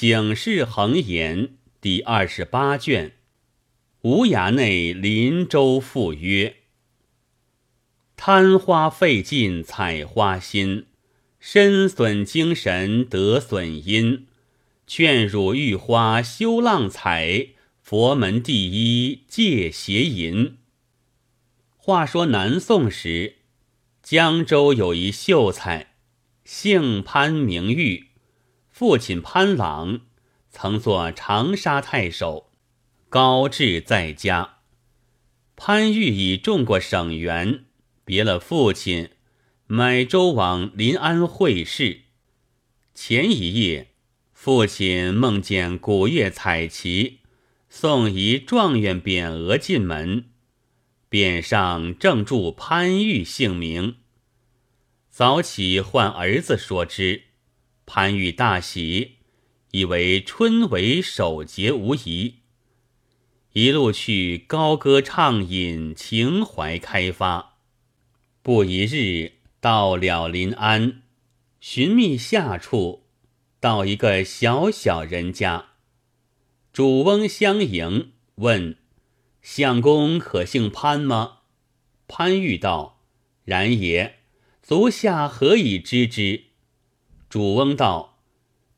醒世恒言》第二十八卷。无涯内林州赋曰：“贪花费尽采花心，身损精神得损阴。劝汝欲花休浪采，佛门第一戒邪淫。”话说南宋时，江州有一秀才，姓潘名玉，父亲潘朗曾做长沙太守。高志在家，潘玉已中过省员，别了父亲，买舟往临安会试。前一夜，父亲梦见古月彩旗，送一状元匾额进门，匾上正注潘玉姓名。早起唤儿子说之，潘玉大喜，以为春闱首节无疑。一路去高歌畅饮，情怀开发。不一日，到了临安，寻觅下处，到一个小小人家，主翁相迎，问：“相公可姓潘吗？”潘玉道：“然也。”足下何以知之？主翁道：“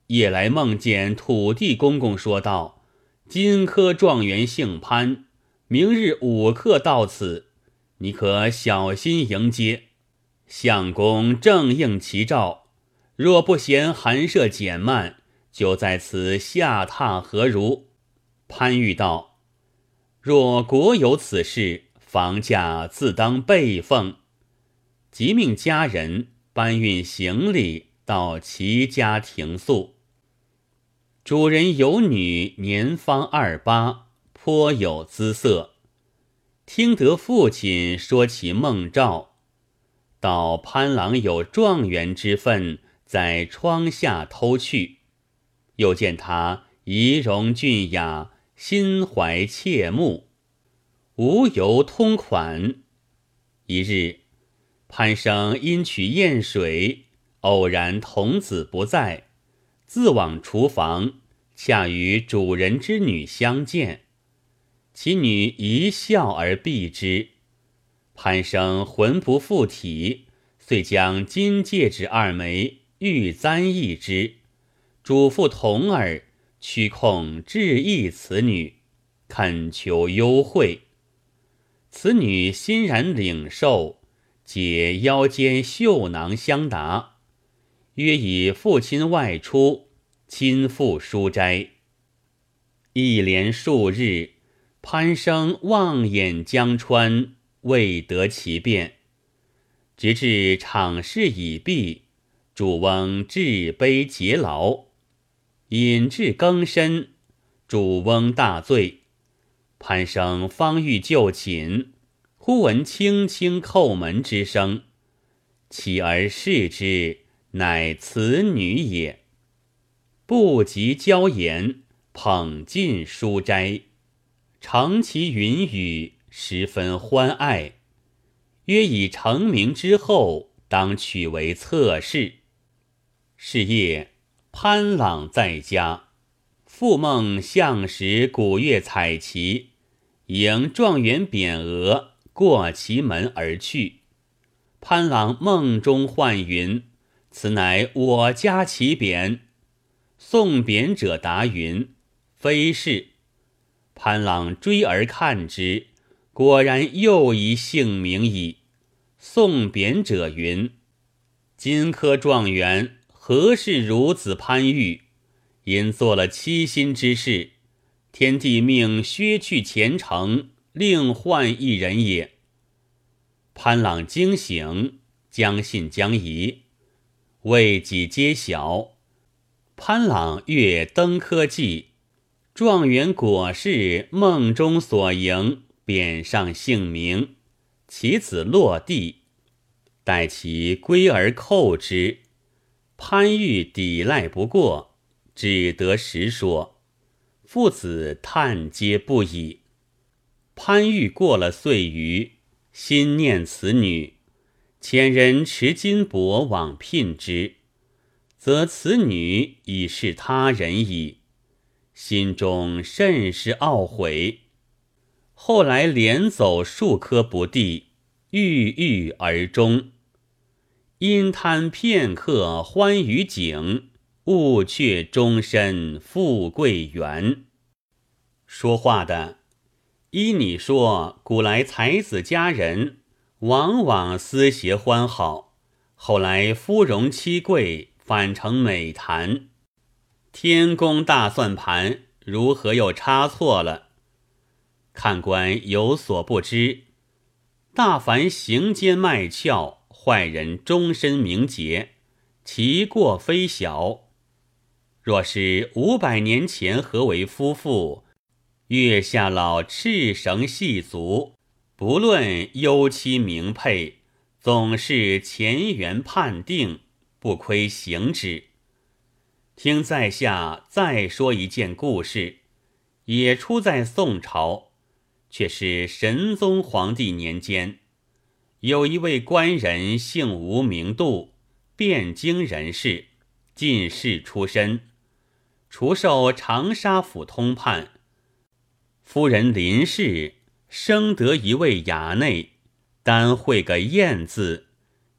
夜来梦见土地公公说道。”金科状元姓潘，明日午刻到此，你可小心迎接。相公正应其诏，若不嫌寒舍减慢，就在此下榻何如？潘玉道：“若国有此事，房价自当备奉。”即命家人搬运行李到齐家停宿。主人有女，年方二八，颇有姿色。听得父亲说起梦兆，道潘郎有状元之分，在窗下偷去。又见他仪容俊雅，心怀切慕，无由通款。一日，潘生因取砚水，偶然童子不在。自往厨房，恰与主人之女相见，其女一笑而避之。潘生魂不附体，遂将金戒指二枚，玉簪一只，嘱咐童儿屈控致意此女，恳求优惠。此女欣然领受，解腰间绣囊相答。约以父亲外出，亲赴书斋。一连数日，潘生望眼江川，未得其便。直至场事已毕，主翁置杯结劳，饮至更深，主翁大醉。潘生方欲就寝，忽闻轻轻叩门之声，起而视之。乃此女也，不及娇颜，捧进书斋，承其云雨，十分欢爱。约以成名之后，当取为侧室。是夜，潘朗在家，复梦向时古月彩旗，迎状元匾额过其门而去。潘朗梦中唤云。此乃我家其匾，送匾者答云：“非是。”潘朗追而看之，果然又一姓名矣。送匾者云：“金科状元何事如此潘玉？因做了欺心之事，天帝命削去前程，另换一人也。”潘朗惊醒，将信将疑。为己揭晓，潘朗阅登科记，状元果是梦中所迎，匾上姓名，其子落地，待其归而叩之，潘玉抵赖不过，只得实说，父子叹皆不已。潘玉过了岁余，心念此女。遣人持金帛往聘之，则此女已是他人矣，心中甚是懊悔。后来连走数科不第，郁郁而终。因贪片刻欢愉景，误却终身富贵缘。说话的，依你说，古来才子佳人往往私携欢好，后来夫荣妻贵，反成美谈。天公大算盘，如何又差错了？看官有所不知，大凡行奸卖俏。坏人终身名节，其过非小。若是五百年前何为夫妇，月下老赤绳细足，不论优妻名配，总是前缘判定，不亏行之。听在下再说一件故事，也出在宋朝，却是神宗皇帝年间。有一位官人，姓吴，名度，汴京人士，进士出身，除受长沙府通判。夫人林氏生得一位衙内，单会个燕字，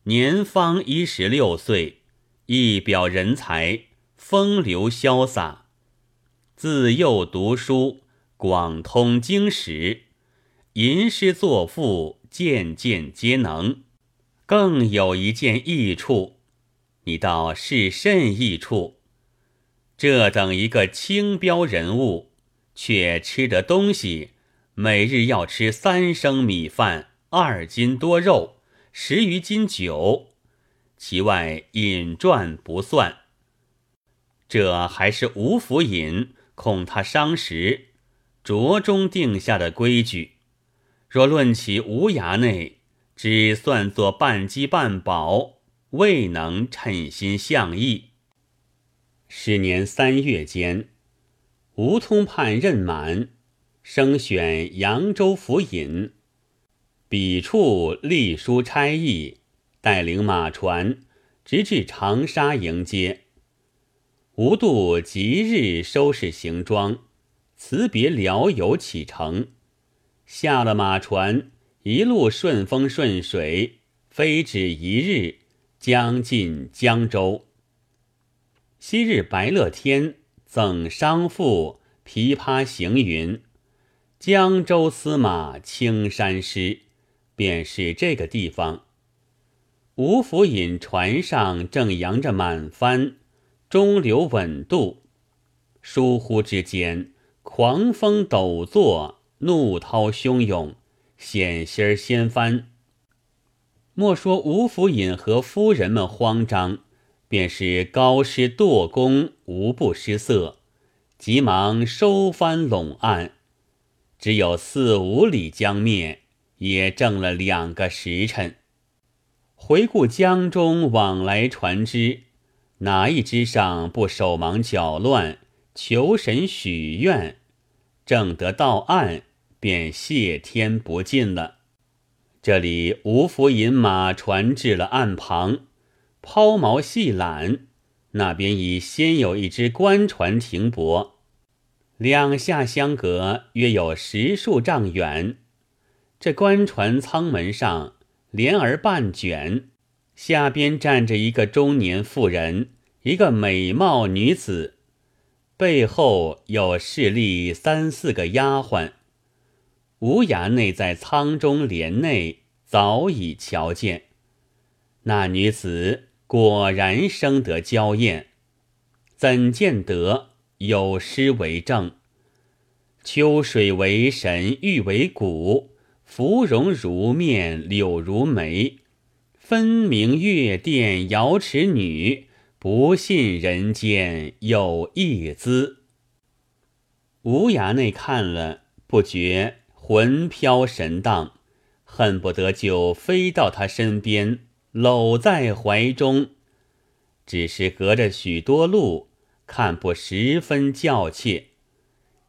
年方一十六岁，一表人才，风流潇洒。自幼读书，广通经史，吟诗作赋。件件皆能，更有一件异处，你道是甚异处？这等一个清标人物，却吃得东西，每日要吃三升米饭，二斤多肉，十余斤酒，其外饮馔不算。这还是吴府尹恐他伤食，着中定下的规矩。若论起无涯内，只算作半饥半饱，未能称心向意。十年三月间，吴通判任满，升选扬州府尹。笔处隶书差役，带领马船，直至长沙迎接。吴度即日收拾行装，辞别辽友，启程。下了马船，一路顺风顺水，飞止一日，将进江州。昔日白乐天赠商妇琵琶行云：“江州司马青山湿，便是这个地方。吴府尹船上正扬着满帆，中流稳渡，疏忽之间，狂风陡作。怒涛汹涌，险些掀翻。莫说吴府尹和夫人们慌张，便是高师舵工无不失色，急忙收帆拢岸。只有四五里江面，也挣了两个时辰。回顾江中往来船只，哪一只上不手忙脚乱，求神许愿，正得到岸？便谢天不尽了。这里吴福引马船至了岸旁，抛锚细缆，那边已先有一只官船停泊，两下相隔约有十数丈远。这官船舱门上帘儿半卷，下边站着一个中年妇人，一个美貌女子，背后有侍立三四个丫鬟。吴衙内在舱中帘内早已瞧见，那女子果然生得娇艳，怎见得有诗为证？秋水为神，玉为骨，芙蓉如面，柳如眉，分明月殿瑶池女，不信人间有一姿。吴衙内看了，不觉。魂飘神荡，恨不得就飞到他身边，搂在怀中。只是隔着许多路，看不十分叫切。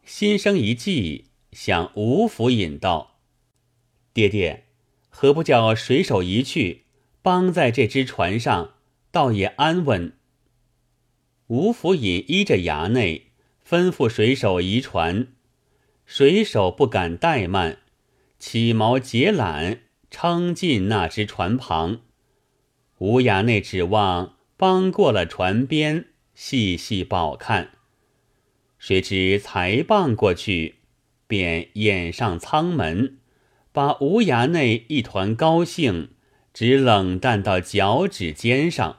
心生一计，向吴府引道：“爹爹，何不叫水手一去，帮在这只船上，倒也安稳。”吴府尹依着衙内，吩咐水手移船。水手不敢怠慢，起锚解缆，撑进那只船旁。吴衙内指望帮过了船边，细细饱看。谁知才傍过去，便掩上舱门，把吴衙内一团高兴，只冷淡到脚趾尖上。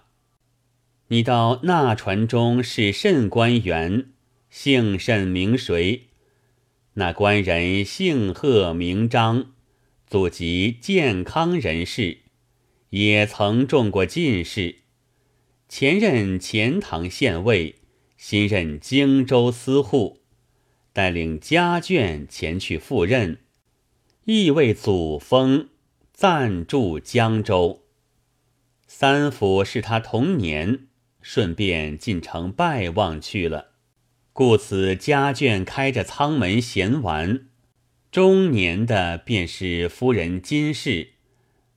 你到那船中是甚官员？姓甚名谁？那官人姓贺名章，祖籍健康人士，也曾中过进士，前任钱塘县尉，新任荆州司户，带领家眷前去赴任，亦为祖封暂住江州。三府是他同年，顺便进城拜望去了。故此家眷开着舱门闲玩，中年的便是夫人金氏，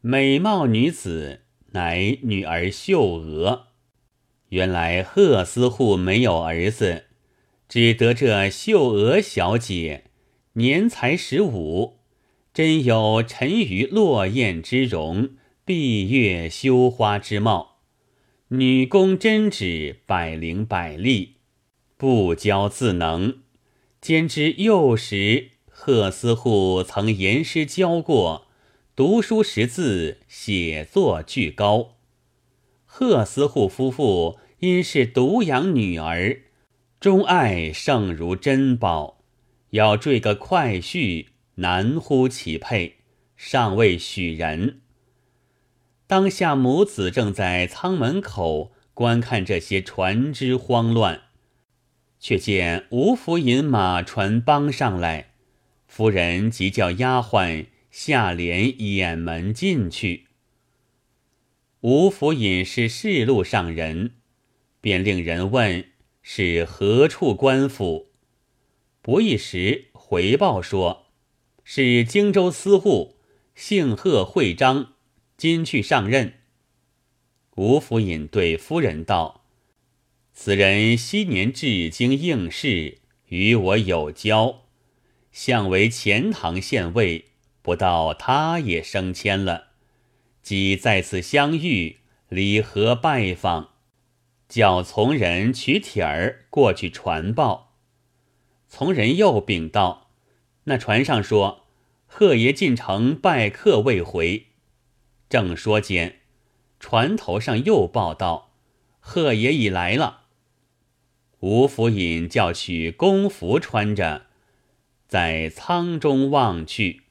美貌女子乃女儿秀娥。原来贺司户没有儿子，只得这秀娥小姐年才十五，真有沉鱼落雁之容，闭月羞花之貌，女工针指百灵百丽。不骄自能，兼之幼时贺司户曾言诗教过，读书识字，写作俱高。贺斯户夫妇因是独养女儿，钟爱胜如珍宝，要缀个快婿，难乎其配，尚未许人。当下母子正在舱门口观看这些船只慌乱。却见吴府尹马船帮上来，夫人即叫丫鬟下帘掩门进去。吴府尹是仕路上人，便令人问是何处官府。不一时回报说，是荆州司户，姓贺，会章，今去上任。吴府尹对夫人道。此人昔年至京应试，与我有交，相为钱塘县尉，不到他也升迁了。即在此相遇，礼和拜访，叫从人取帖儿过去传报。从人又禀道：那船上说，贺爷进城拜客未回。正说间，船头上又报道：贺爷已来了。吴府尹叫取公服穿着，在舱中望去，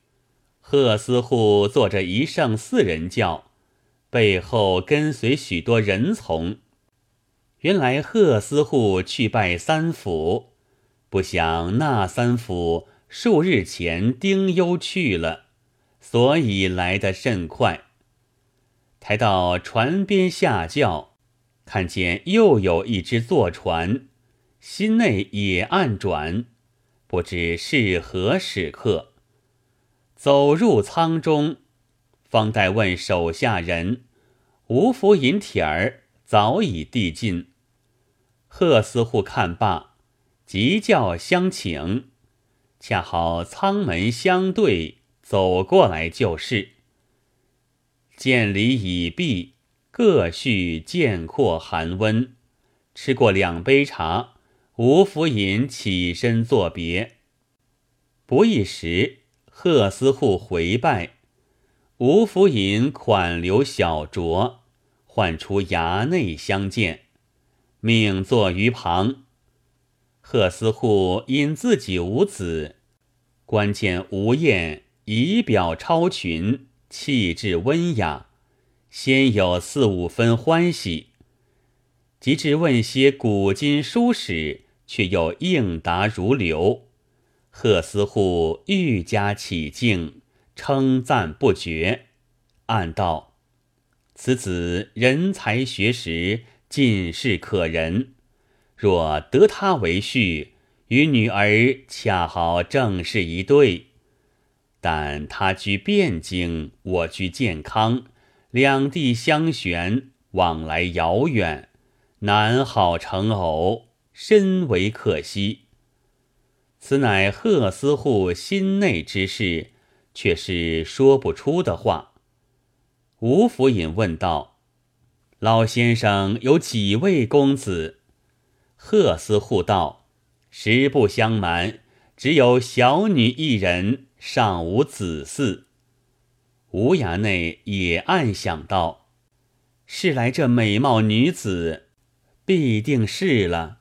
贺司户坐着一乘四人轿，背后跟随许多人从。原来贺司户去拜三府，不想那三府数日前丁忧去了，所以来得甚快。抬到船边下轿，看见又有一只坐船。心内也暗转，不知是何时刻。走入舱中，方待问手下人，吴福银帖儿早已递进。贺司户看罢，急叫相请。恰好舱门相对，走过来就是。见礼已毕，各叙见阔寒温，吃过两杯茶。吴福银起身作别，不一时，贺思户回拜，吴府尹款留小酌，唤出衙内相见，命坐于旁。贺思户因自己无子，观见吴燕仪表超群，气质温雅，先有四五分欢喜，及至问些古今书史。却又应答如流，贺司户愈加起敬，称赞不绝，暗道：此子人才学识，尽是可人。若得他为婿，与女儿恰好正是一对。但他居汴京，我居健康，两地相悬，往来遥远，难好成偶，深为可惜。此乃贺司户心内之事，却是说不出的话。吴府尹问道：“老先生有几位公子？”贺司户道：“实不相瞒，只有小女一人，尚无子嗣。”吴衙内也暗想到：“是来这美貌女子，必定是了。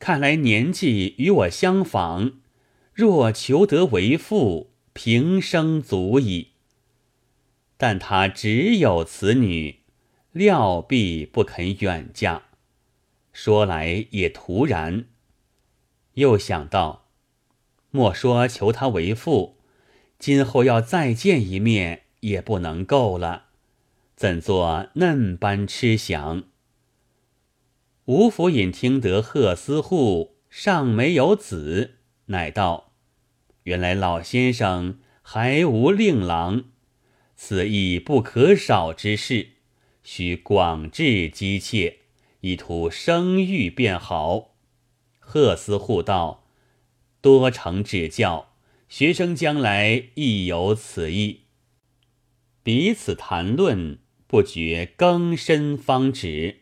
看来年纪与我相仿，若求得为父，平生足矣。”但他只有此女，料必不肯远嫁。说来也突然，又想到，莫说求她为父，今后要再见一面也不能够了，怎做嫩般痴想？吴府尹听得贺思户尚没有子，乃道：“原来老先生还无令郎。”此亦不可少之事，须广置机切，以图声誉便好。贺思户道：“多承指教，学生将来亦有此意。”彼此谈论，不觉更深方止。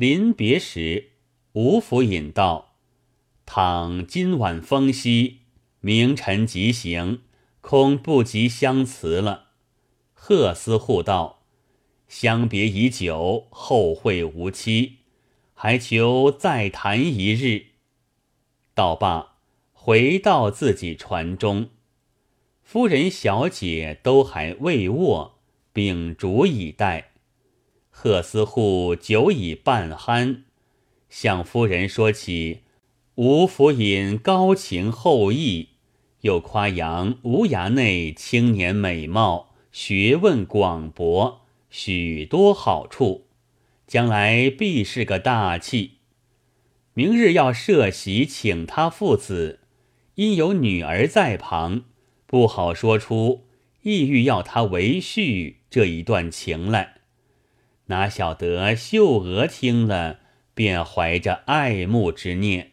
临别时，吴府引道：“倘今晚风息，明晨即行，恐不及相辞了。”贺思护道：“相别已久，后会无期，还求再谈一日。”道罢，回到自己船中。夫人、小姐都还未卧，秉烛以待。贺思户酒已半酣，向夫人说起吴府尹高情厚义，又夸扬吴衙内青年美貌。学问广博，许多好处，将来必是个大器。明日要设席请他父子，因有女儿在旁，不好说出意欲要他为婿这一段情来。哪晓得秀娥听了，便怀着爱慕之念。